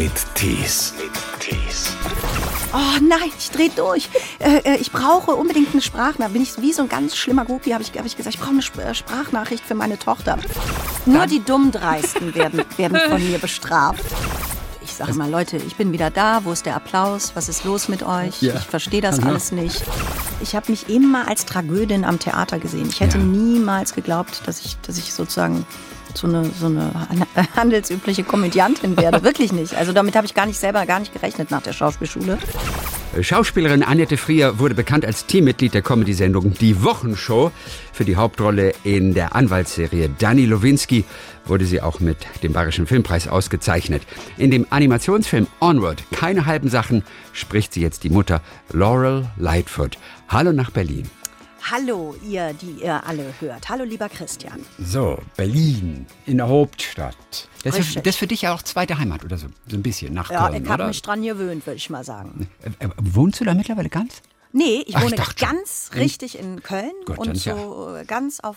mit Tees. Tees. Oh nein, ich dreh durch. Äh, äh, ich brauche unbedingt eine Sprachnachricht. Bin ich wie so ein ganz schlimmer Groupie, habe ich, hab ich gesagt, ich brauche eine Sp- äh, Sprachnachricht für meine Tochter. Nur die Dummdreisten werden, werden von mir bestraft. Ich sage mal, Leute, ich bin wieder da. Wo ist der Applaus? Was ist los mit euch? Ja. Ich verstehe das Hallo. alles nicht. Ich habe mich immer als Tragödin am Theater gesehen. Ich hätte Ja. niemals geglaubt, dass ich, dass ich sozusagen so eine, so eine han- handelsübliche Komödiantin werde. Wirklich nicht. Also damit habe ich gar nicht selber gar nicht gerechnet nach der Schauspielschule. Schauspielerin Annette Frier wurde bekannt als Teammitglied der Comedy-Sendung Die Wochenshow. Für die Hauptrolle in der Anwaltsserie Danny Lowinski wurde sie auch mit dem Bayerischen Filmpreis ausgezeichnet. In dem Animationsfilm Onward, keine halben Sachen, spricht sie jetzt die Mutter Laurel Lightfoot. Hallo nach Berlin. Hallo, ihr, die ihr alle hört. Hallo, lieber Christian. So, Berlin, in der Hauptstadt. Das ist, Richtig. das ist für dich ja auch zweite Heimat oder so, so ein bisschen nach Ja, Köln, ich habe mich dran gewöhnt, würde ich mal sagen. Äh, äh, Wohnst du da mittlerweile ganz? Nee, ich Ach, ich wohne dachte schon. ganz richtig in Köln dann und ist ja- so äh, ganz auf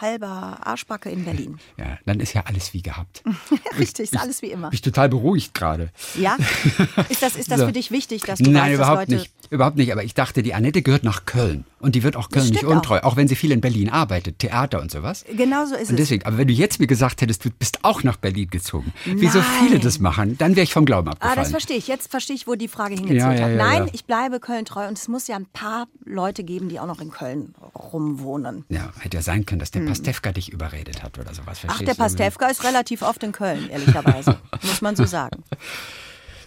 halber Arschbacke in Berlin. Ja, dann ist ja alles wie gehabt. Richtig, ist alles wie immer. Bin ich total beruhigt gerade. Ja? Ist das, ist das So. für dich wichtig, dass du Nein, weißt, überhaupt dass Leute... nicht. Überhaupt nicht. Aber ich dachte, die Annette gehört nach Köln. Und die wird auch Köln nicht stimmt auch. untreu. Auch. wenn sie viel in Berlin arbeitet, Theater und sowas. Genau so ist Und es. deswegen, aber wenn du jetzt mir gesagt hättest, du bist auch nach Berlin gezogen, wie so Nein. viele das machen, dann wäre ich vom Glauben Ah, abgefallen. das verstehe ich. Jetzt verstehe ich, wo die Frage hingezielt Ja, ja, hat. ja, Nein, ja. ich bleibe Köln treu und es muss ja ein paar Leute geben, die auch noch in Köln rumwohnen. ja, hätte ja sein können, dass der Pastewka dich überredet hat oder sowas. Ach, verstehst der du? Pastewka ist relativ oft in Köln, ehrlicherweise. muss man so sagen.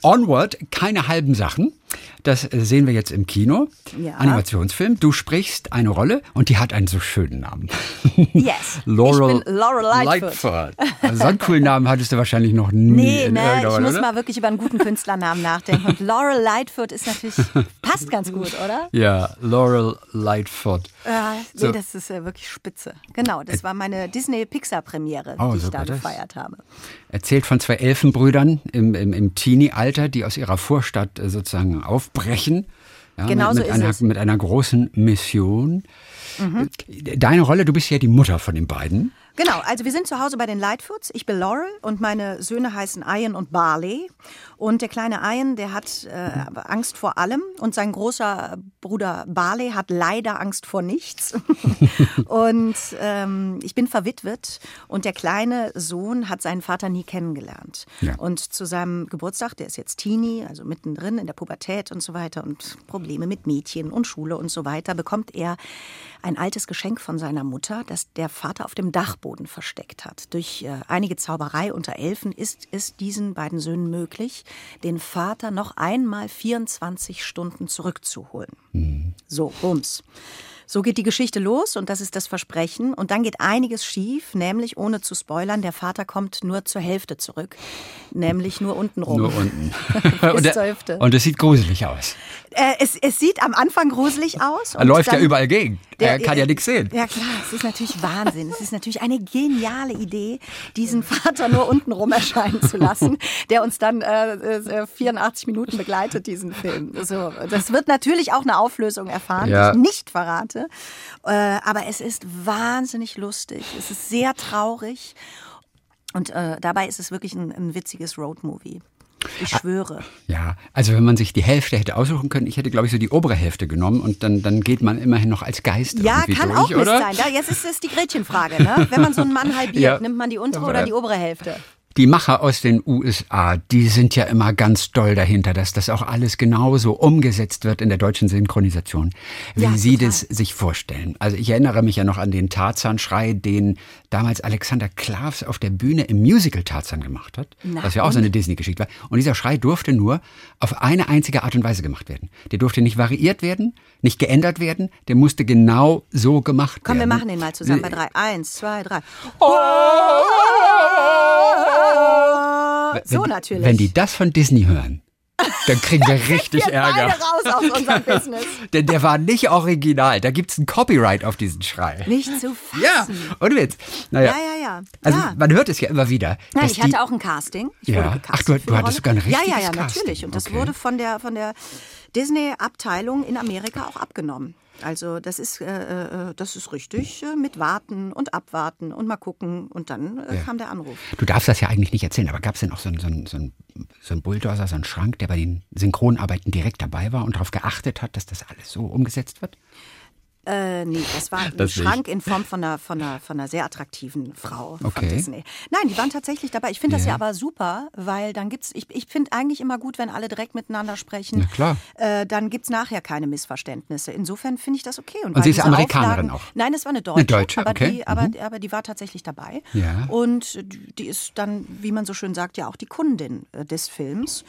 Onward, keine halben Sachen. Das äh, sehen wir jetzt im Kino. Ja. Animationsfilm. Du sprichst eine Rolle und die hat einen so schönen Namen. Yes. Laurel, ich bin Laurel Lightfoot. Also so einen coolen Namen hattest du wahrscheinlich noch nie. Nee, ne, ich Rolle, muss oder? mal wirklich über einen guten Künstlernamen nachdenken. Und Laurel Lightfoot ist natürlich, passt ganz gut, oder? Ja, Laurel Lightfoot. Ja, nee, So. das ist ja wirklich spitze. Genau, das war meine Äh, Disney-Pixar-Premiere, Oh, die ich so da geht das. gefeiert habe. Erzählt von zwei Elfenbrüdern im, im, im Teenie-Alter, die aus ihrer Vorstadt äh, sozusagen aufbrechen. Ja, Genau mit, so mit, ist einer, es. Mit einer großen Mission. Deine Rolle, du bist ja die Mutter von den beiden. Genau, also wir sind zu Hause bei den Lightfoots. Ich bin Laurel und meine Söhne heißen Ian und Barley. Und der kleine Ian, der hat äh, Angst vor allem. Und sein großer Bruder Barley hat leider Angst vor nichts. und ähm, ich bin verwitwet. Und der kleine Sohn hat seinen Vater nie kennengelernt. Ja. Und zu seinem Geburtstag, der ist jetzt Teenie, also mittendrin in der Pubertät und so weiter und Probleme mit Mädchen und Schule und so weiter, bekommt er ein altes Geschenk von seiner Mutter, das der Vater auf dem Dachboden versteckt hat. Durch äh, einige Zauberei unter Elfen ist es diesen beiden Söhnen möglich, den Vater noch einmal 24 Stunden zurückzuholen. So, bums. So geht die Geschichte los und das ist das Versprechen. Und dann geht einiges schief, nämlich, ohne zu spoilern, der Vater kommt nur zur Hälfte zurück. Nämlich nur unten rum. Nur unten. Bis und, zur Hälfte. und es sieht gruselig aus. Äh, es, es sieht am Anfang gruselig aus. Er läuft ja überall gegen. Der- er kann ja nichts sehen. Ja klar, es ist natürlich Wahnsinn. Es ist natürlich eine geniale Idee, diesen Vater nur unten rum erscheinen zu lassen, der uns dann äh, äh, 84 Minuten begleitet, diesen Film. So, das wird natürlich auch eine Auflösung erfahren, Ja. die ich nicht verrate. Äh, aber es ist wahnsinnig lustig. Es ist sehr traurig. Und äh, dabei ist es wirklich ein, ein witziges Roadmovie. Ich schwöre. Ja, also wenn man sich die Hälfte hätte aussuchen können, ich hätte, glaube ich, so die obere Hälfte genommen und dann, dann geht man immerhin noch als Geist Ja, kann durch, auch Mist oder? sein. Da, jetzt ist es die Gretchenfrage. Ne? Wenn man so einen Mann halbiert, Ja. nimmt man die untere oder die obere Hälfte? Die Macher aus den USA, die sind ja immer ganz doll dahinter, dass das auch alles genauso umgesetzt wird in der deutschen Synchronisation, wie Ja, sie total. das sich vorstellen. Also ich erinnere mich ja noch an den Tarzan-Schrei, den damals Alexander Klavs auf der Bühne im Musical Tarzan gemacht hat, Na, was ja auch so eine Disney-Geschichte war. Und dieser Schrei durfte nur auf eine einzige Art und Weise gemacht werden. Der durfte nicht variiert werden, nicht geändert werden, der musste genau so gemacht Komm, wir werden. machen den mal zusammen bei drei. Eins, zwei, drei. So wenn, natürlich. Wenn die das von Disney hören, dann kriegen wir richtig Wir Ärger. raus aus unserem Business. Denn der war nicht original. Da gibt's ein Copyright auf diesen Schrei. Nicht zu fassen. Ja, und Witz. Naja. Ja, ja, ja. Also ja. man hört es ja immer wieder. Nein, ich hatte auch ein Casting. Ich Ja. wurde gecastet Ach, du- du hattest sogar ein Ja, ja, richtiges ja, Casting. natürlich. Und das Okay. wurde von der, von der Disney-Abteilung in Amerika auch abgenommen. Also das ist, äh, äh, das ist richtig äh, mit Warten und Abwarten und mal gucken und dann äh, Ja. kam der Anruf. Du darfst das ja eigentlich nicht erzählen, aber gab es denn auch so einen, so, einen, so, einen, so einen Bulldozer, so einen Schrank, der bei den Synchronarbeiten direkt dabei war und darauf geachtet hat, dass das alles so umgesetzt wird? Äh, nee, das war ein Das nicht. Schrank in Form von einer, von einer, von einer sehr attraktiven Frau Okay. von Disney. Nein, die waren tatsächlich dabei. Ich finde das Ja. ja aber super, weil dann gibt's, ich, ich finde eigentlich immer gut, wenn alle direkt miteinander sprechen. Na klar. Äh, dann gibt's nachher keine Missverständnisse. Insofern finde ich das okay. Und weil sie ist Amerikanerin Auflagen- auch? Nein, es war eine Deutsche. Eine Deutsche, aber, okay. die, aber, Mhm. aber die war tatsächlich dabei. Ja. Und die ist dann, wie man so schön sagt, ja auch die Kundin äh, des Films.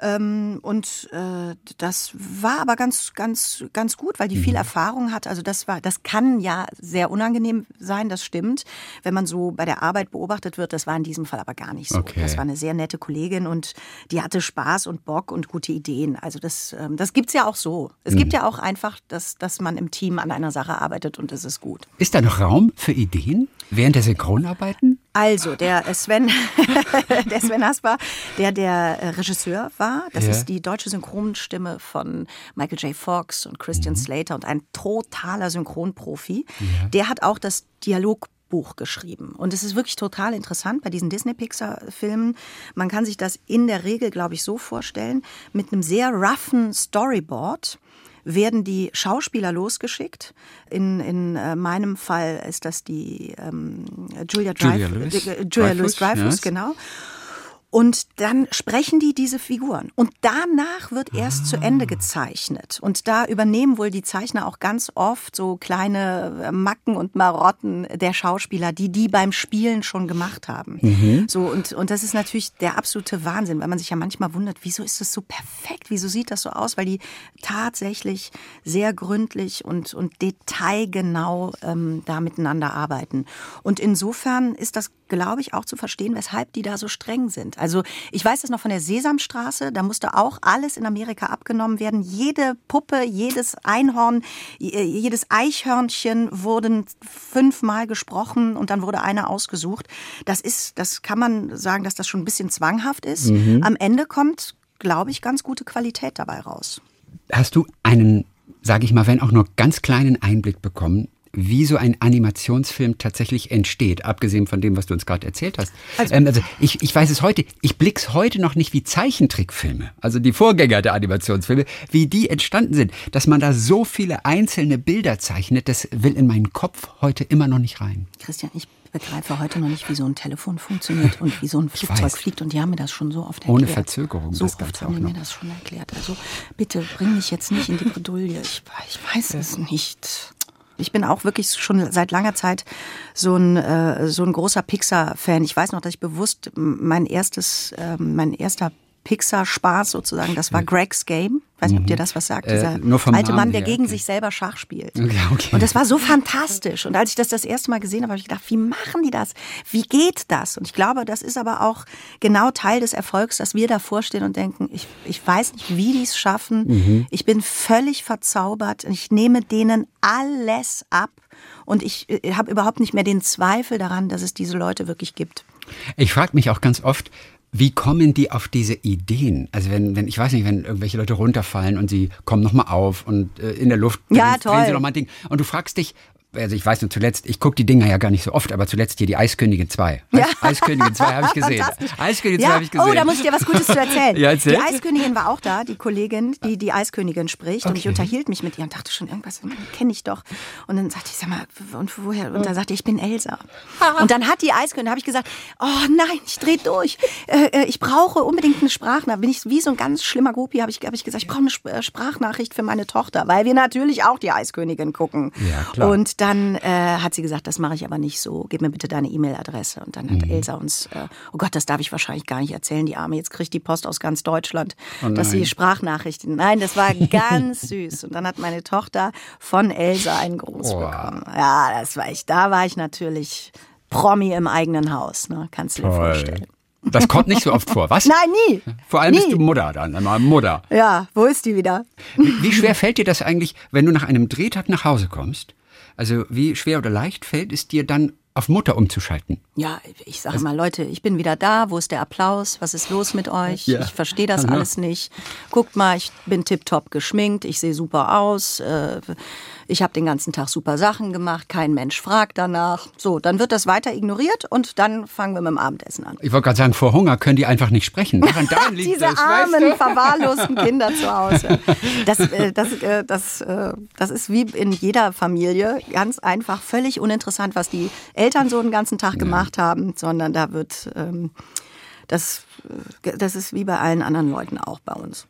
Ähm, und äh, das war aber ganz, ganz, ganz gut, weil die Mhm. viel Erfahrung hat. Also das war, das kann ja sehr unangenehm sein, das stimmt, wenn man so bei der Arbeit beobachtet wird. Das war in diesem Fall aber gar nicht so. Okay. Das war eine sehr nette Kollegin und die hatte Spaß und Bock und gute Ideen. Also das, ähm, das gibt's ja auch so. Es Mhm. gibt ja auch einfach, dass, dass man im Team an einer Sache arbeitet und das ist gut. Ist da noch Raum für Ideen während der Synchronarbeiten? Also, der Sven, der Sven Hasper, der der äh, Regisseur war, das Ja. ist die deutsche Synchronstimme von Michael J. Fox und Christian Slater und ein totaler Synchronprofi. Der hat auch das Dialogbuch geschrieben. Und es ist wirklich total interessant bei diesen Disney-Pixar-Filmen. Man kann sich das in der Regel, glaube ich, so vorstellen, mit einem sehr roughen Storyboard werden die Schauspieler losgeschickt. In, in äh, meinem Fall ist das die ähm, Julia, Julia Dreyf- Louis- äh, Julia Dreyfus, Louis Dreyfus, yes. genau. Und dann sprechen die diese Figuren. Und danach wird erst zu Ende gezeichnet. Und da übernehmen wohl die Zeichner auch ganz oft so kleine äh, Macken und Marotten der Schauspieler, die die beim Spielen schon gemacht haben. So, und, und das ist natürlich der absolute Wahnsinn, weil man sich ja manchmal wundert, wieso ist das so perfekt? Wieso sieht das so aus? Weil die tatsächlich sehr gründlich und, und detailgenau ähm, da miteinander arbeiten. Und insofern ist das, glaube ich, auch zu verstehen, weshalb die da so streng sind. Also ich weiß das noch von der Sesamstraße, da musste auch alles in Amerika abgenommen werden. Jede Puppe, jedes Einhorn, j- jedes Eichhörnchen wurden fünfmal gesprochen und dann wurde eine ausgesucht. Das ist, das kann man sagen, dass das schon ein bisschen zwanghaft ist. Am Ende kommt, glaube ich, ganz gute Qualität dabei raus. Hast du einen, sage ich mal, wenn auch nur ganz kleinen Einblick bekommen, wie so ein Animationsfilm tatsächlich entsteht, abgesehen von dem, was du uns gerade erzählt hast? Also, ähm, also ich, ich weiß es heute, ich blick's heute noch nicht wie Zeichentrickfilme, also die Vorgänger der Animationsfilme, wie die entstanden sind. Dass man da so viele einzelne Bilder zeichnet, das will in meinen Kopf heute immer noch nicht rein. Christian, ich begreife heute noch nicht, wie so ein Telefon funktioniert und wie so ein Flugzeug fliegt. Und die haben mir das schon so oft erklärt. Ohne Verzögerung So das oft haben die mir das schon erklärt. Also bitte bring mich jetzt nicht in die Bredouille. Ich, ich weiß es nicht. Ich bin auch wirklich schon seit langer Zeit so ein, äh, so ein großer Pixar-Fan. Ich weiß noch, dass ich bewusst mein erstes, ähm, mein erster Pixar-Spaß sozusagen, das war Greg's Game. Weiß nicht, ob dir das was sagt. Mhm. Äh, Dieser nur vom alte Namen Mann, der her, gegen okay. sich selber Schach spielt. Okay, okay. Und das war so fantastisch. Und als ich das das erste Mal gesehen habe, habe ich gedacht, wie machen die das? Wie geht das? Und ich glaube, das ist aber auch genau Teil des Erfolgs, dass wir davor stehen und denken, ich, ich weiß nicht, wie die es schaffen. Mhm. Ich bin völlig verzaubert. und Ich nehme denen alles ab. Und ich äh, habe überhaupt nicht mehr den Zweifel daran, dass es diese Leute wirklich gibt. Ich frage mich auch ganz oft, wie kommen die auf diese Ideen? Also wenn, wenn ich weiß nicht, wenn irgendwelche Leute runterfallen und sie kommen nochmal auf und äh, in der Luft Ja, drehen sie noch mal ein Ding. Und du fragst dich, also ich weiß nur zuletzt, ich gucke die Dinger ja gar nicht so oft, aber zuletzt hier die Eiskönigin 2. Eis, Eiskönigin 2 habe ich gesehen. Eiskönigin 2 ja. habe ich gesehen. Oh, da muss ich dir was Gutes zu erzählen. Ja, erzähl. Die Eiskönigin war auch da, die Kollegin, die die Eiskönigin spricht. Und ich Okay. unterhielt mich mit ihr und dachte schon, irgendwas kenne ich doch. Und dann sagte ich, sag mal, und woher? Und dann sagte ich, ich bin Elsa. Und dann hat die Eiskönigin, da habe ich gesagt, oh nein, ich drehe durch. Äh, äh, ich brauche unbedingt eine Sprachnachricht. Bin ich wie so ein ganz schlimmer Gopi, habe ich, hab ich gesagt, ich brauche eine äh, Sprachnachricht für meine Tochter, weil wir natürlich auch die Eiskönigin gucken. Ja, klar. Und dann äh, hat sie gesagt, das mache ich aber nicht so. Gib mir bitte deine E-Mail-Adresse. Und dann hat Mhm. Elsa uns, äh, oh Gott, das darf ich wahrscheinlich gar nicht erzählen, die Arme. Jetzt kriegt die Post aus ganz Deutschland, Oh dass sie. Sprachnachrichten. Nein, das war ganz süß. Und dann hat meine Tochter von Elsa einen Gruß Oh. bekommen. Ja, das war ich. Da war ich natürlich Promi im eigenen Haus. Ne? Kannst du dir vorstellen. Das kommt nicht so oft vor, was? Nein, nie. Vor allem nie. bist du Mutter dann, einmal Mutter. Ja, wo ist die wieder? Wie, wie schwer fällt dir das eigentlich, wenn du nach einem Drehtag nach Hause kommst? Also wie schwer oder leicht fällt es dir dann, auf Mutter umzuschalten? Ja, ich sage mal, Leute, ich bin wieder da. Wo ist der Applaus? Was ist los mit euch? Ja. Ich verstehe das Hallo. alles nicht. Guckt mal, ich bin tipptopp geschminkt. Ich sehe super aus. Äh, ich habe den ganzen Tag super Sachen gemacht, kein Mensch fragt danach. So, dann wird das weiter ignoriert und dann fangen wir mit dem Abendessen an. Ich wollte gerade sagen, vor Hunger können die einfach nicht sprechen. Daran, Diese das, armen, weißt du? verwahrlosten Kinder zu Hause. Das, äh, das, äh, das, äh, das ist wie in jeder Familie ganz einfach völlig uninteressant, was die Eltern so den ganzen Tag gemacht haben, sondern da wird ähm, das, äh, das ist wie bei allen anderen Leuten auch bei uns.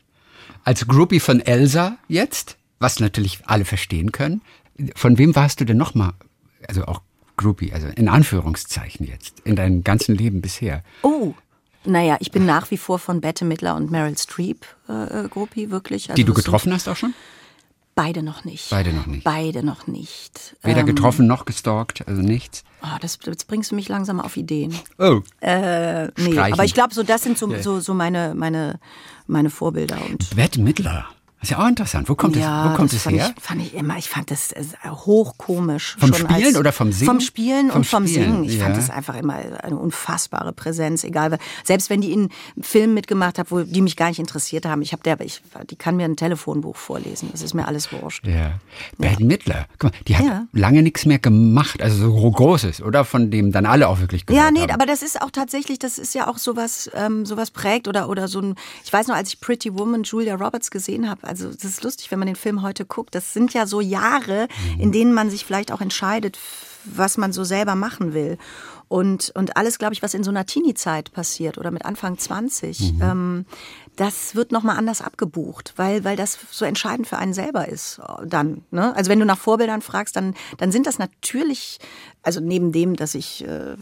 Als Groupie von Elsa jetzt, was natürlich alle verstehen können. Von wem warst du denn nochmal, also auch Groupie, also in Anführungszeichen jetzt, in deinem ganzen Leben bisher? Oh, naja, ich bin nach wie vor von Bette Midler und Meryl Streep äh, äh, Groupie, wirklich. Also Die du getroffen hast auch schon? Beide noch nicht. Beide noch nicht. Beide noch nicht. Weder Ähm, getroffen noch gestalkt, also nichts. Oh, das, jetzt bringst du mich langsam auf Ideen. Oh, Äh, nee, Streichen. aber ich glaube, so das sind so, so, so meine, meine, meine Vorbilder. Und Bette Midler. Das ist ja auch interessant. Wo kommt ja, es, wo kommt das fand her? Ich, fand ich immer, ich fand das äh, hochkomisch. Vom schon Spielen oder vom Singen? Vom Spielen Vom und vom Spielen, Singen. Ich fand ja. das einfach immer eine unfassbare Präsenz, egal. Selbst wenn die in Filmen mitgemacht hat, wo die mich gar nicht interessiert haben, ich habe der, ich, die kann mir ein Telefonbuch vorlesen. Das ist mir alles wurscht. Ja. Bette Midler. Guck mal, die hat Ja. lange nichts mehr gemacht, also so gro- Großes, oder? Von dem dann alle auch wirklich gehört Ja, nee, haben. aber das ist auch tatsächlich, das ist ja auch sowas, ähm, sowas prägt oder, oder so ein, ich weiß noch, als ich Pretty Woman Julia Roberts gesehen habe, also das ist lustig, wenn man den Film heute guckt, das sind ja so Jahre, Mhm. in denen man sich vielleicht auch entscheidet, was man so selber machen will. Und, und alles, glaube ich, was in so einer Teenie-Zeit passiert oder mit Anfang 20, Mhm. ähm, das wird nochmal anders abgebucht, weil, weil das so entscheidend für einen selber ist äh, dann. Ne? Also wenn du nach Vorbildern fragst, dann, dann sind das natürlich, also neben dem, dass ich äh,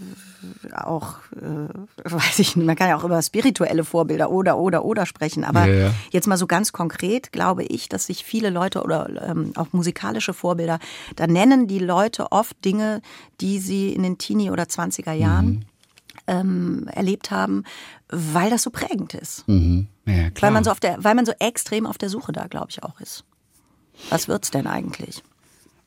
auch, äh, weiß ich nicht, man kann ja auch über spirituelle Vorbilder oder, oder, oder sprechen, aber Ja, ja. jetzt mal so ganz konkret glaube ich, dass sich viele Leute oder ähm, auch musikalische Vorbilder, da nennen die Leute oft Dinge, die sie in den Teenie- oder 20er Jahren ähm, erlebt haben, weil das so prägend ist. Mhm. Ja. Weil man so auf der, weil man so extrem auf der Suche da, glaube ich, auch ist. Was wird's denn eigentlich?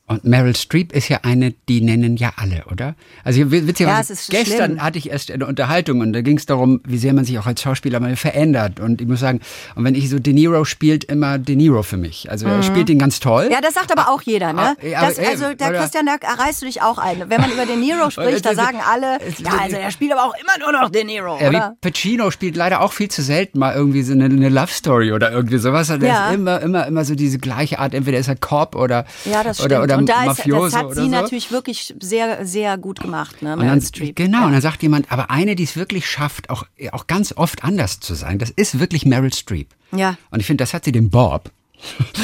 Und Meryl Streep ist ja eine, die nennen ja alle, oder? Also witzigerweise, Ja, es ist gestern schlimm. hatte ich erst eine Unterhaltung und da ging es darum, wie sehr man sich auch als Schauspieler mal verändert. Und ich muss sagen, und wenn ich so De Niro spielt immer De Niro für mich. Also er spielt ihn ganz toll. Mhm. Ja, das sagt aber auch jeder, ne? Ah, Das, also, der oder? Christian, da reißt du dich auch ein. Wenn man über De Niro spricht, da sagen alle, ja, also er spielt aber auch immer nur noch De Niro, Ja, oder? wie Pacino spielt leider auch viel zu selten mal irgendwie so eine, eine Love Story oder irgendwie sowas. Der Ja. ist immer, immer, immer so diese gleiche Art. Entweder ist er Cop oder, Ja, das stimmt. oder, oder und da ist, Mafioso das hat sie so. natürlich wirklich sehr, sehr gut gemacht, ne? Meryl Streep. genau, Ja. und dann sagt jemand, aber eine, die es wirklich schafft, auch, auch ganz oft anders zu sein, das ist wirklich Meryl Streep. Ja. Und ich finde, das hat sie dem Bob,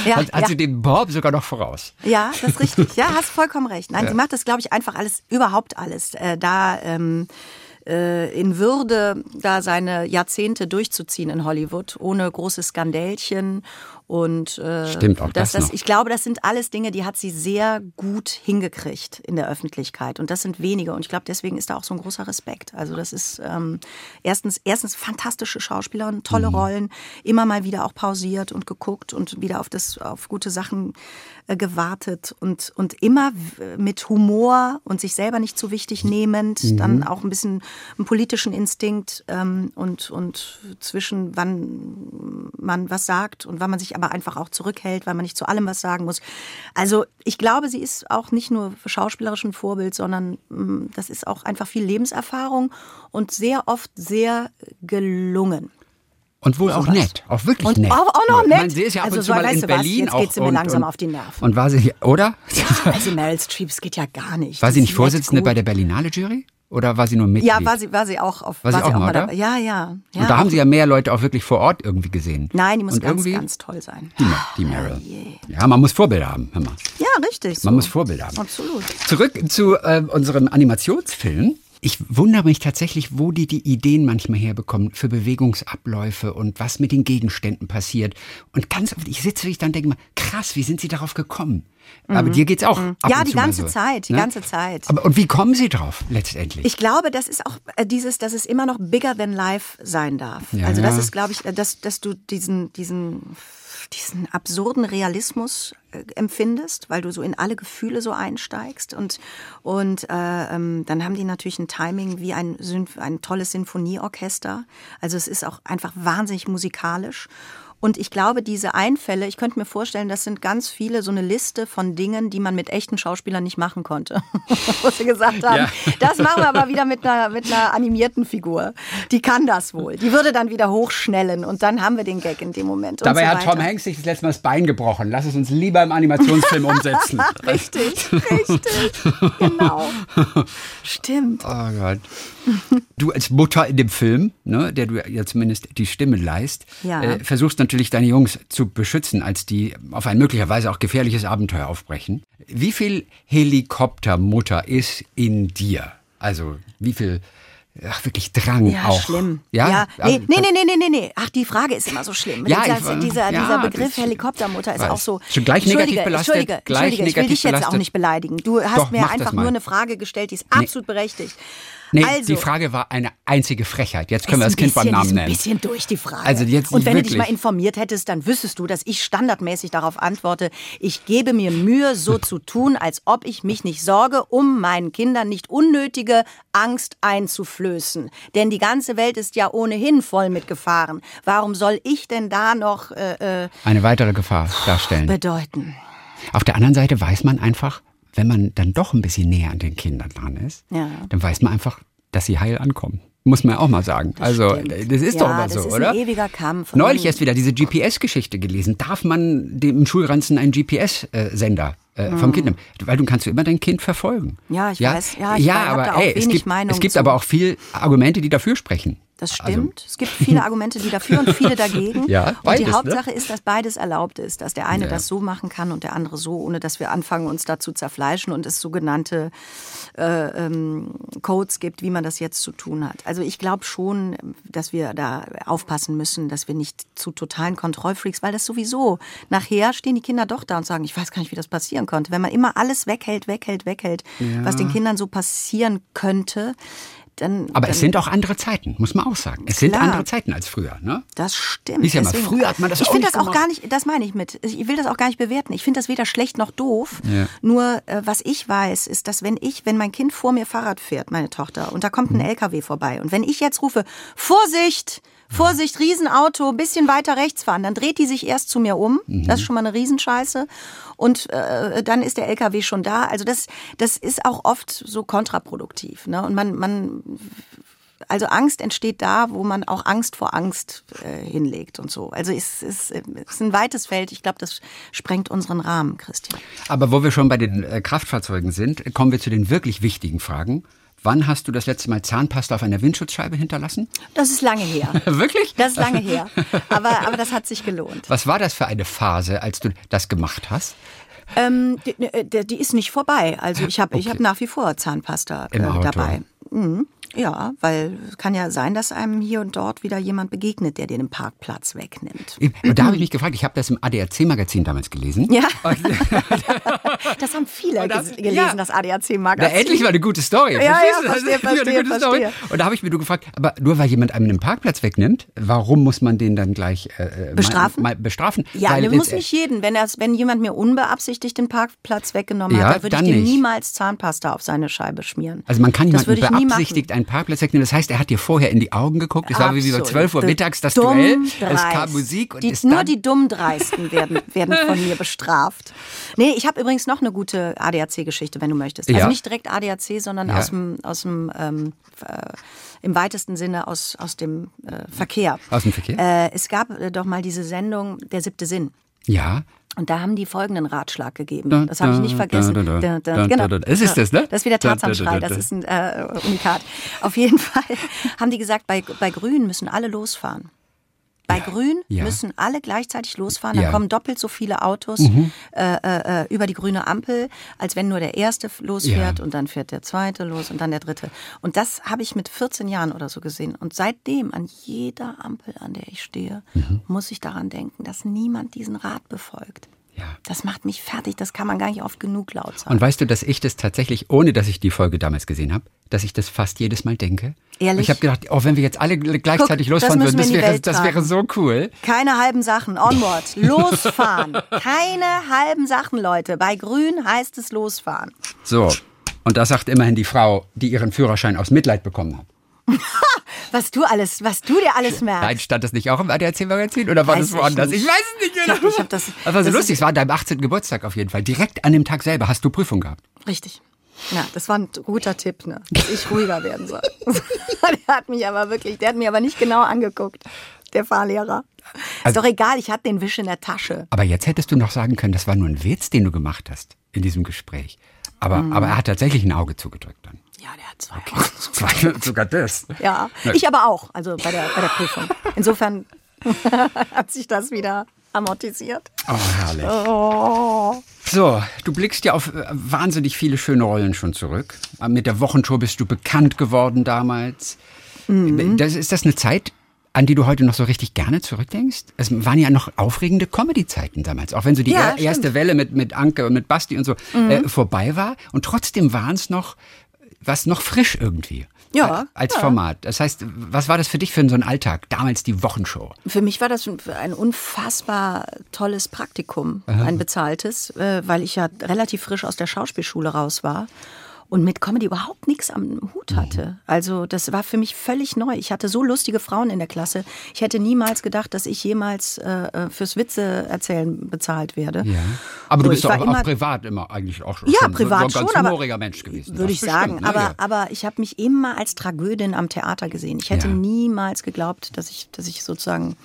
Ja, hat, hat ja. sie dem Bob sogar noch voraus. Ja, das ist richtig. Ja, hast vollkommen recht. Nein, sie macht das, glaube ich, einfach alles, überhaupt alles. Äh, da ähm, äh, in Würde, da seine Jahrzehnte durchzuziehen in Hollywood, ohne große Skandälchen. Und äh, Stimmt, auch das noch. ich glaube, das sind alles Dinge, die hat sie sehr gut hingekriegt in der Öffentlichkeit. Und das sind wenige. Und ich glaube, deswegen ist da auch so ein großer Respekt. Also das ist ähm, erstens, erstens fantastische Schauspielerin, tolle Mhm. Rollen, immer mal wieder auch pausiert und geguckt und wieder auf das, auf gute Sachen äh, gewartet und, und immer mit Humor und sich selber nicht zu wichtig nehmend, Mhm. dann auch ein bisschen einen politischen Instinkt ähm, und, und zwischen wann man was sagt und wann man sich aber einfach auch zurückhält, weil man nicht zu allem was sagen muss. Also ich glaube, sie ist auch nicht nur schauspielerisch ein Vorbild, sondern mh, das ist auch einfach viel Lebenserfahrung und sehr oft sehr gelungen. Und wohl auch Sowas. nett, auch wirklich Und nett. auch- auch noch nett. meine, sie ist ja ab Also und zu so, mal weißt in du was, Berlin jetzt auch. geht sie mir und, langsam und, auf die Nerven. Und war sie, oder? Also Meryl Streep, es geht ja gar nicht. War sie nicht Vorsitzende gut. bei der Berlinale Jury? Oder war sie nur Mitglied? Ja, war sie, war sie auch auf. War sie auch mal da? dabei. Ja, ja. ja. Und da haben sie ja mehr Leute auch wirklich vor Ort irgendwie gesehen. Nein, die muss und ganz, irgendwie ganz toll sein. Die, die Meryl. Ja, man muss Vorbilder haben. Hör mal. Ja, richtig. So. Man muss Vorbilder haben. Absolut. Zurück zu äh, unserem Animationsfilm. Ich wundere mich tatsächlich, wo die die Ideen manchmal herbekommen für Bewegungsabläufe und was mit den Gegenständen passiert. Und ganz oft, ich sitze wirklich dann und denke mal, krass, wie sind sie darauf gekommen? Aber dir geht's auch Mhm. Ja, die ganze so, Zeit, die ne? ganze Zeit. Aber, und wie kommen sie drauf letztendlich? Ich glaube, das ist auch äh, dieses, dass es immer noch bigger than life sein darf. Ja, also das ja. ist, glaube ich, äh, dass, dass du diesen, diesen, diesen absurden Realismus äh, empfindest, weil du so in alle Gefühle so einsteigst und und äh, ähm, dann haben die natürlich ein Timing wie ein ein tolles Sinfonieorchester. Also es ist auch einfach wahnsinnig musikalisch. Und ich glaube, diese Einfälle, ich könnte mir vorstellen, das sind ganz viele so eine Liste von Dingen, die man mit echten Schauspielern nicht machen konnte. Wo sie gesagt haben, ja. das machen wir aber wieder mit einer, mit einer animierten Figur. Die kann das wohl. Die würde dann wieder hochschnellen und dann haben wir den Gag in dem Moment. Dabei so hat Tom Hanks sich das letzte Mal das Bein gebrochen. Lass es uns lieber im Animationsfilm umsetzen. richtig, richtig. Genau. Stimmt. Oh Gott. Du als Mutter in dem Film, ne, der du ja zumindest die Stimme leist, ja. äh, versuchst natürlich deine Jungs zu beschützen, als die auf ein möglicherweise auch gefährliches Abenteuer aufbrechen. Wie viel Helikoptermutter ist in dir? Also wie viel Ach, wirklich Drang ja, auch. schlimm. Ja, ja. Nee, nee, nee, nee, nee, nee. Ach, die Frage ist immer so schlimm. Ja, dieser, ich, dieser, ja, dieser Begriff Helikoptermutter ist auch so. Schon gleich negativ belastet. Entschuldige, gleich Entschuldige, ich will dich jetzt auch nicht beleidigen. Du hast Doch, mir einfach nur eine Frage gestellt, die ist absolut nee. berechtigt. Nee, also, die Frage war eine einzige Frechheit. Jetzt können wir das Kind beim Namen nennen. Ein bisschen durch die Frage. Also jetzt Und wenn wirklich. du dich mal informiert hättest, dann wüsstest du, dass ich standardmäßig darauf antworte, ich gebe mir Mühe, so zu tun, als ob ich mich nicht sorge, um meinen Kindern nicht unnötige Angst einzuflößen. Denn die ganze Welt ist ja ohnehin voll mit Gefahren. Warum soll ich denn da noch äh, eine weitere Gefahr darstellen? Bedeuten. Auf der anderen Seite weiß man einfach, wenn man dann doch ein bisschen näher an den Kindern dran ist, ja. dann weiß man einfach, dass sie heil ankommen. Muss man ja auch mal sagen. Das also, stimmt. das ist ja, doch immer das so, ist oder? Ein ewiger Kampf. Neulich erst wieder diese GPS-Geschichte gelesen. Darf man dem Schulranzen einen GPS-Sender äh, vom Kind nehmen? Weil du kannst du immer dein Kind verfolgen. Ja, ich ja? weiß. Ja, ich ja aber auch ey, es gibt, es gibt aber auch viel Argumente, die dafür sprechen. Das Also- stimmt. es gibt viele Argumente, die dafür und viele dagegen. Ja, und beides, die ne? Hauptsache ist, dass beides erlaubt ist, dass der eine Ja. das so machen kann und der andere so, ohne dass wir anfangen, uns da zu zerfleischen und es sogenannte äh, ähm, Codes gibt, wie man das jetzt zu tun hat. Also ich glaube schon, dass wir da aufpassen müssen, dass wir nicht zu totalen Kontrollfreaks, weil das sowieso nachher stehen die Kinder doch da und sagen, ich weiß gar nicht, wie das passieren konnte. Wenn man immer alles weghält, weghält, weghält, was den Kindern so passieren könnte, dann. Aber dann, es sind auch andere Zeiten, muss man auch sagen. Es sind Klar. andere Zeiten als früher, ne? Das stimmt. Ist ja mal, früher hat man das ich auch finde nicht das auch gemacht. gar nicht, das meine ich mit. Ich will das auch gar nicht bewerten. Ich finde das weder schlecht noch doof. Ja. Nur, äh, was ich weiß, ist, dass wenn ich, wenn mein Kind vor mir Fahrrad fährt, meine Tochter, und da kommt ein LKW vorbei, und wenn ich jetzt rufe, Vorsicht! Vorsicht, Riesenauto, bisschen weiter rechts fahren, dann dreht die sich erst zu mir um. Mhm. Das ist schon mal eine Riesenscheiße. Und äh, dann ist der LKW schon da. Also das, das ist auch oft so kontraproduktiv. Ne? Und man, man also Angst entsteht da, wo man auch Angst vor Angst äh, hinlegt und so. Also es ist, es ist ein weites Feld. Ich glaube, das sprengt unseren Rahmen, Christian. Aber wo wir schon bei den äh, Kraftfahrzeugen sind, kommen wir zu den wirklich wichtigen Fragen. Wann hast du das letzte Mal Zahnpasta auf einer Windschutzscheibe hinterlassen? Das ist lange her. Wirklich? Das ist lange her. Aber, aber das hat sich gelohnt. Was war das für eine Phase, als du das gemacht hast? Ähm, die, die, die ist nicht vorbei. Also ich habe ich Okay. hab nach wie vor Zahnpasta äh, dabei. Mhm. Ja, weil es kann ja sein, dass einem hier und dort wieder jemand begegnet, der dir den Parkplatz wegnimmt. Und da habe ich mich gefragt, ich habe das im ADAC-Magazin damals gelesen. Ja, das haben viele das- gelesen, ja. das ADAC-Magazin. endlich mal eine gute Story. Ja, ja? Das verstehe, verstehe, eine gute Story. verstehe. Und da habe ich mir nur gefragt, aber nur weil jemand einem den Parkplatz wegnimmt, warum muss man den dann gleich äh, äh, Bestrafen? Mal, mal bestrafen? Ja, weil jetzt- musst nicht jeden. Wenn, er's, wenn jemand mir unbeabsichtigt den Parkplatz weggenommen Ja, hat, dann würde ich dann dir nicht. niemals Zahnpasta auf seine Scheibe schmieren. Also man kann Das jemanden ich beabsichtigt einen Parkplatz wegnehmen. Das heißt, er hat dir vorher in die Augen geguckt. Es war wie bei Absolut. 12 Uhr mittags das Dumm Duell. Es dreist. kam Musik und die, Nur die dumm Dreisten werden, werden von mir bestraft. Nee, ich habe übrigens noch eine gute ADAC-Geschichte, wenn du möchtest. Also Ja. nicht direkt ADAC, sondern Ja. aus dem, aus dem ähm, äh, im weitesten Sinne aus, aus dem äh, Verkehr. Aus dem Verkehr? Äh, es gab äh, doch mal diese Sendung Der siebte Sinn. Ja. Und da haben die folgenden Ratschlag gegeben. Da, Das habe ich nicht vergessen. da, da, genau. Es ist das, ne? Das ist wieder Tarzanschrei. da, Das da. ist ein äh, Unikat. Auf jeden Fall haben die gesagt, bei, bei Grün müssen alle losfahren. Bei Grün ja. müssen alle gleichzeitig losfahren. Dann Ja. Mhm. kommen doppelt so viele Autos äh, äh, äh, über die grüne Ampel, als wenn nur der erste losfährt Ja. und dann fährt der zweite los und dann der dritte. Und das habe ich mit 14 Jahren oder so gesehen. Und seitdem an jeder Ampel, an der ich stehe, Mhm. muss ich daran denken, dass niemand diesen Rat befolgt. Ja. Das macht mich fertig. Das kann man gar nicht oft genug laut sagen. Und weißt du, dass ich das tatsächlich, ohne dass ich die Folge damals gesehen habe, dass ich das fast jedes Mal denke? Ehrlich? Ich habe gedacht, auch wenn wir jetzt alle gleichzeitig Guck, losfahren würden, das wäre, das wäre so cool. Keine halben Sachen. Onward. Losfahren. Keine halben Sachen, Leute. Bei Grün heißt es losfahren. So. Und das sagt immerhin die Frau, die ihren Führerschein aus Mitleid bekommen hat. was du alles, was du dir alles merkst. Nein, stand das nicht auch im ADAC-Magazin oder war Weiß das woanders? ich Ich, weiß es nicht Ich genau. hab- ich hab das- das war so das lustig, es war an deinem 18. Geburtstag auf jeden Fall. Direkt an dem Tag selber hast du Prüfung gehabt. Richtig. Ja, das war ein guter Tipp, ne? dass ich ruhiger werden soll. der hat mich aber wirklich, der hat mich aber nicht genau angeguckt, der Fahrlehrer. Also- ist doch egal, ich hatte den Wisch in der Tasche. Aber jetzt hättest du noch sagen können, das war nur ein Witz, den du gemacht hast in diesem Gespräch. Aber, Mhm. aber er hat tatsächlich ein Auge zugedrückt dann. Der hat zwei. Sogar das. Ja, ich aber auch, also bei der, bei der Prüfung. Insofern hat sich das wieder amortisiert. Oh, herrlich. So, du blickst ja auf äh, wahnsinnig viele schöne Rollen schon zurück. Mit der Wochenshow bist du bekannt geworden damals. Mhm. Das, ist das eine Zeit, an die du heute noch so richtig gerne zurückdenkst? Es waren ja noch aufregende Comedy-Zeiten damals, auch wenn so die Ja, er, stimmt. Mhm. erste Welle mit, mit Anke und mit Basti und so äh, vorbei war. Und trotzdem waren es noch, was noch frisch irgendwie. Ja, Als ja. Format. Das heißt, was war das für dich für so einen Alltag? Damals die Wochenshow. Für mich war das ein unfassbar tolles Praktikum, ein bezahltes, äh, weil ich ja relativ frisch aus der Schauspielschule raus war und mit Comedy überhaupt nichts am Hut hatte. Also das war für mich völlig neu. Ich hatte so lustige Frauen in der Klasse. Ich hätte niemals gedacht, dass ich jemals äh, äh, fürs Witze erzählen bezahlt werde. Ja. Aber du So, bist ich doch auch, auch immer- privat immer eigentlich auch schon Ja, privat so, ein ganz schon, humoriger Mensch gewesen. Würde ich sagen. bestimmt, ne? aber, Ja. aber ich habe mich immer als Tragödin am Theater gesehen. Ich hätte Ja. niemals geglaubt, dass ich, dass ich sozusagen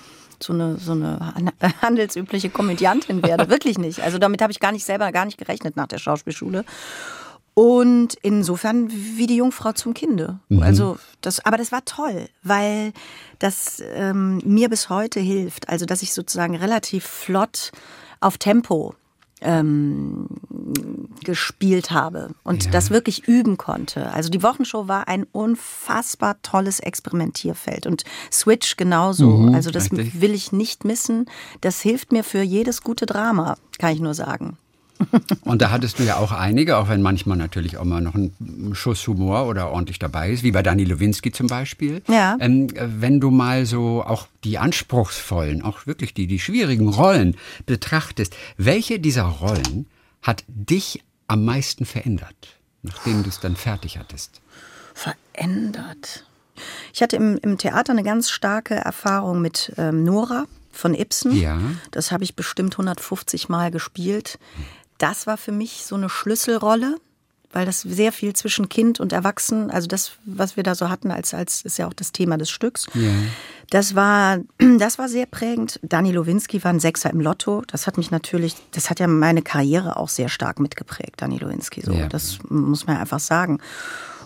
so eine, so eine han- handelsübliche Komödiantin werde. Wirklich nicht. Also damit habe ich gar nicht selber gar nicht gerechnet nach der Schauspielschule. Und insofern wie die Jungfrau zum Kinde. Also das, aber das war toll, weil das ähm, mir bis heute hilft. Also dass ich sozusagen relativ flott auf Tempo ähm, gespielt habe und Ja. das wirklich üben konnte. Also die Wochenshow war ein unfassbar tolles Experimentierfeld und Switch genauso. Mhm, also das richtig. will ich nicht missen. Das hilft mir für jedes gute Drama, kann ich nur sagen. Und da hattest du ja auch einige, auch wenn manchmal natürlich auch mal noch ein Schuss Humor oder ordentlich dabei ist, wie bei Dani Lewinsky zum Beispiel. Ja. Ähm, wenn du mal so auch die anspruchsvollen, auch wirklich die, die schwierigen Rollen betrachtest, welche dieser Rollen hat dich am meisten verändert, nachdem du es dann fertig hattest? verändert. Ich hatte im, im Theater eine ganz starke Erfahrung mit ähm, Nora von Ibsen. Ja. Das habe ich bestimmt 150 Mal gespielt. Das war für mich so eine Schlüsselrolle, weil das sehr viel zwischen Kind und Erwachsen, also das, was wir da so hatten, als, als ist ja auch das Thema des Stücks. Das war, das war sehr prägend. Dani Lowinski war ein Sechser im Lotto. Das hat mich natürlich, das hat ja meine Karriere auch sehr stark mitgeprägt, Dani Lowinski. So, Ja. das muss man einfach sagen.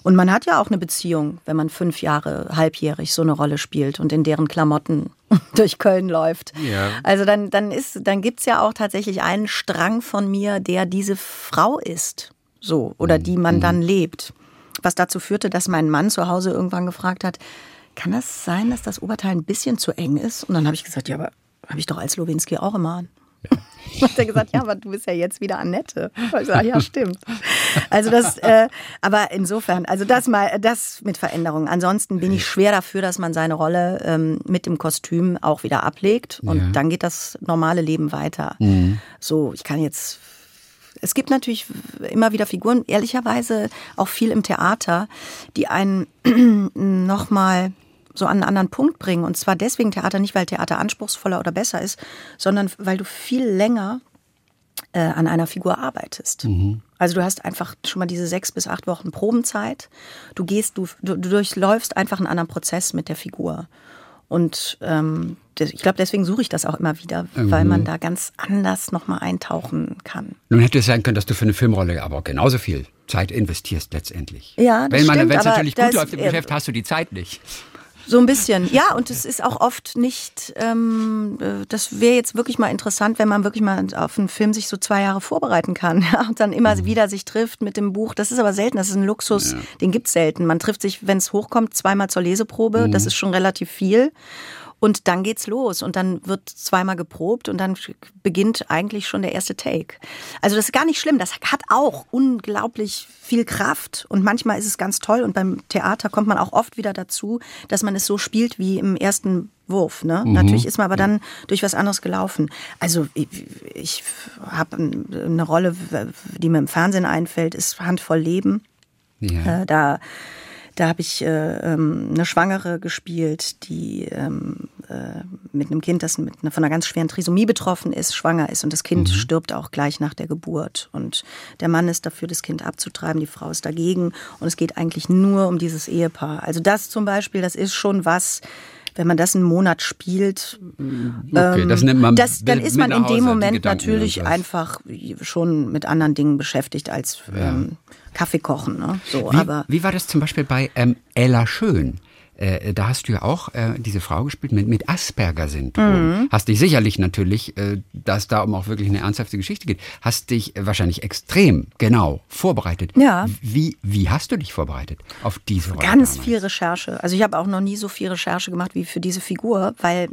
Und man hat ja auch eine Beziehung, wenn man fünf Jahre halbjährig so eine Rolle spielt und in deren Klamotten durch Köln läuft. Ja. Also dann, dann, ist, dann gibt's ja auch tatsächlich einen Strang von mir, der diese Frau ist. So, oder die man dann lebt. Was dazu führte, dass mein Mann zu Hause irgendwann gefragt hat, kann das sein, dass das Oberteil ein bisschen zu eng ist? Und dann habe ich gesagt, ja, aber habe ich doch als Lowinski auch immer an. Hat er gesagt, ja, aber du bist ja jetzt wieder Annette. Ich sage, ja, stimmt. Also das, äh, aber insofern, also das mal, das mit Veränderungen. Ansonsten bin ich schwer dafür, dass man seine Rolle ähm, mit dem Kostüm auch wieder ablegt und Ja. dann geht das normale Leben weiter. So, ich kann jetzt es gibt natürlich immer wieder Figuren, ehrlicherweise auch viel im Theater, die einen nochmal so an einen anderen Punkt bringen. Und zwar deswegen Theater, nicht weil Theater anspruchsvoller oder besser ist, sondern weil du viel länger äh, an einer Figur arbeitest. Also du hast einfach schon mal diese sechs bis acht Wochen Probenzeit. Du gehst, du, du, du durchläufst einfach einen anderen Prozess mit der Figur. Und ähm, ich glaube, deswegen suche ich das auch immer wieder, weil man da ganz anders nochmal eintauchen kann. Nun hätte es sein können, dass du für eine Filmrolle aber genauso viel Zeit investierst letztendlich. Ja, das Wenn es natürlich gut läuft im äh, Geschäft, hast du die Zeit nicht. So ein bisschen, ja, und es ist auch oft nicht, ähm, äh, das wäre jetzt wirklich mal interessant, wenn man wirklich mal auf einen Film sich so zwei Jahre vorbereiten kann ja, und dann immer Mhm. wieder sich trifft mit dem Buch. Das ist aber selten, das ist ein Luxus, den gibt's selten. Man trifft sich, wenn es hochkommt, zweimal zur Leseprobe, Mhm. das ist schon relativ viel. Und dann geht's los und dann wird zweimal geprobt und dann beginnt eigentlich schon der erste Take. Also das ist gar nicht schlimm. Das hat auch unglaublich viel Kraft und manchmal ist es ganz toll und beim Theater kommt man auch oft wieder dazu, dass man es so spielt wie im ersten Wurf. Ne? Natürlich ist man aber dann durch was anderes gelaufen. Also ich, ich habe eine Rolle, die mir im Fernsehen einfällt, ist Handvoll Leben. Ja. Äh, da Da habe ich äh, ähm, eine Schwangere gespielt, die ähm, äh, mit einem Kind, das mit einer, von einer ganz schweren Trisomie betroffen ist, schwanger ist und das Kind mhm. stirbt auch gleich nach der Geburt. Und der Mann ist dafür, das Kind abzutreiben, die Frau ist dagegen und es geht eigentlich nur um dieses Ehepaar. Also das zum Beispiel, das ist schon was, wenn man das einen Monat spielt, okay, ähm, das nennt man das, dann ist man in dem Moment natürlich einfach schon mit anderen Dingen beschäftigt als ja. ähm, Kaffee kochen. Ne? So, wie, aber wie war das zum Beispiel bei ähm, Ella Schön? Äh, da hast du ja auch äh, diese Frau gespielt mit, mit Asperger-Syndrom. Mhm. Hast dich sicherlich natürlich, äh, dass da um auch wirklich eine ernsthafte Geschichte geht, hast dich wahrscheinlich extrem genau vorbereitet. Ja. Wie, wie hast du dich vorbereitet auf diese Rolle? Ganz damals? viel Recherche. Also ich habe auch noch nie so viel Recherche gemacht wie für diese Figur, weil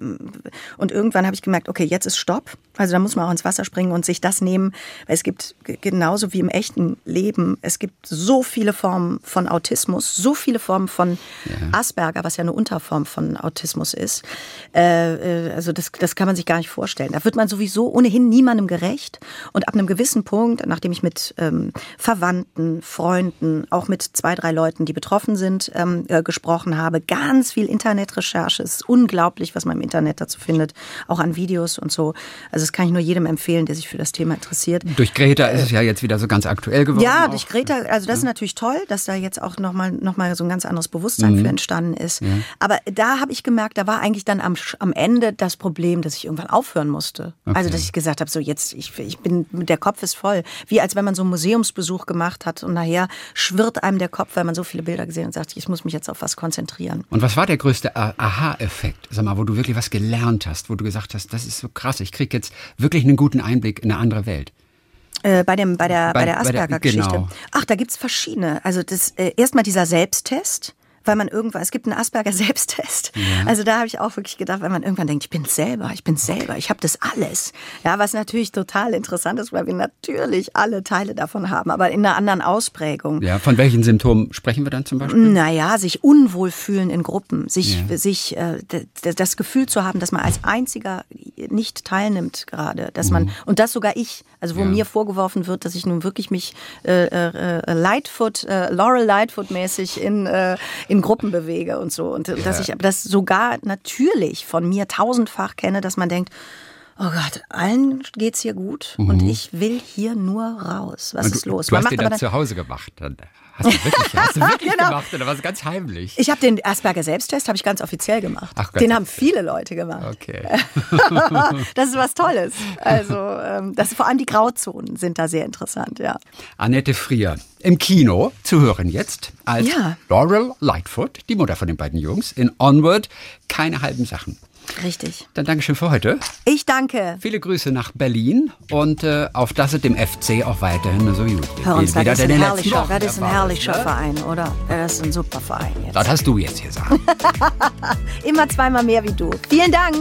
und irgendwann habe ich gemerkt, okay, jetzt ist Stopp. Also da muss man auch ins Wasser springen und sich das nehmen, weil es gibt genauso wie im echten Leben, es gibt so viele Formen von Autismus, so viele Formen von ja. Asperger, was ja eine Unterform von Autismus ist. Äh, äh, also das, das kann man sich gar nicht vorstellen. Da wird man sowieso ohnehin niemandem gerecht und ab einem gewissen Punkt, nachdem ich mit ähm, Verwandten, Freunden, auch mit zwei, drei Leuten, die betroffen sind, ähm, äh, gesprochen habe, ganz viel Internetrecherche, es ist unglaublich, was man im Internet dazu findet, auch an Videos und so. Also also das kann ich nur jedem empfehlen, der sich für das Thema interessiert. Durch Greta ist es ja jetzt wieder so ganz aktuell geworden. Ja, durch Greta, also das ist natürlich toll, dass da jetzt auch nochmal noch mal so ein ganz anderes Bewusstsein mhm. für entstanden ist. Ja. Aber da habe ich gemerkt, da war eigentlich dann am, am Ende das Problem, dass ich irgendwann aufhören musste. Okay. Also dass ich gesagt habe, so jetzt, ich, ich bin, der Kopf ist voll. Wie als wenn man so einen Museumsbesuch gemacht hat und nachher schwirrt einem der Kopf, weil man so viele Bilder gesehen hat und sagt, ich muss mich jetzt auf was konzentrieren. Und was war der größte Aha-Effekt, sag mal, wo du wirklich was gelernt hast, wo du gesagt hast, das ist so krass, ich kriege jetzt wirklich einen guten Einblick in eine andere Welt. Äh, bei, dem, bei der, bei, bei der Asperger-Geschichte. Genau. Ach, da gibt es verschiedene. Also das äh, erstmal dieser Selbsttest weil man irgendwann, es gibt einen Asperger-Selbsttest. Ja. Also da habe ich auch wirklich gedacht, wenn man irgendwann denkt, ich bin selber, ich bin selber, ich habe das alles. Ja, was natürlich total interessant ist, weil wir natürlich alle Teile davon haben, aber in einer anderen Ausprägung. Ja, von welchen Symptomen sprechen wir dann zum Beispiel? Naja, sich unwohl fühlen in Gruppen, sich, ja. sich äh, das Gefühl zu haben, dass man als einziger nicht teilnimmt gerade, dass man, mhm. und das sogar ich, also wo ja. mir vorgeworfen wird, dass ich nun wirklich mich äh, äh, äh Lightfoot, äh, Laurel Lightfoot mäßig in, äh, in Gruppen bewege und so. Und ja. dass ich das sogar natürlich von mir tausendfach kenne, dass man denkt, oh Gott, allen geht's hier gut mhm. und ich will hier nur raus. Was du, ist los? Du hast den dann, dann zu Hause gemacht. Dann hast du wirklich, hast du wirklich genau. gemacht oder was ganz heimlich? Ich habe den Asperger Selbsttest habe ich ganz offiziell gemacht. Ach, den haben viele Leute gemacht. Okay. das ist was Tolles. Also ähm, das vor allem die Grauzonen sind da sehr interessant, ja. Annette Frier im Kino zu hören jetzt als ja. Laurel Lightfoot, die Mutter von den beiden Jungs in Onward. Keine halben Sachen. Richtig. Dann Dankeschön für heute. Ich danke. Viele Grüße nach Berlin und äh, auf dass es dem FC auch weiterhin so gut geht. Hör uns, das, ist ein, herrlicher, das ist ein herrlicher Verein, oder? Das ist ein super Verein jetzt. Das hast du jetzt gesagt. Immer zweimal mehr wie du. Vielen Dank.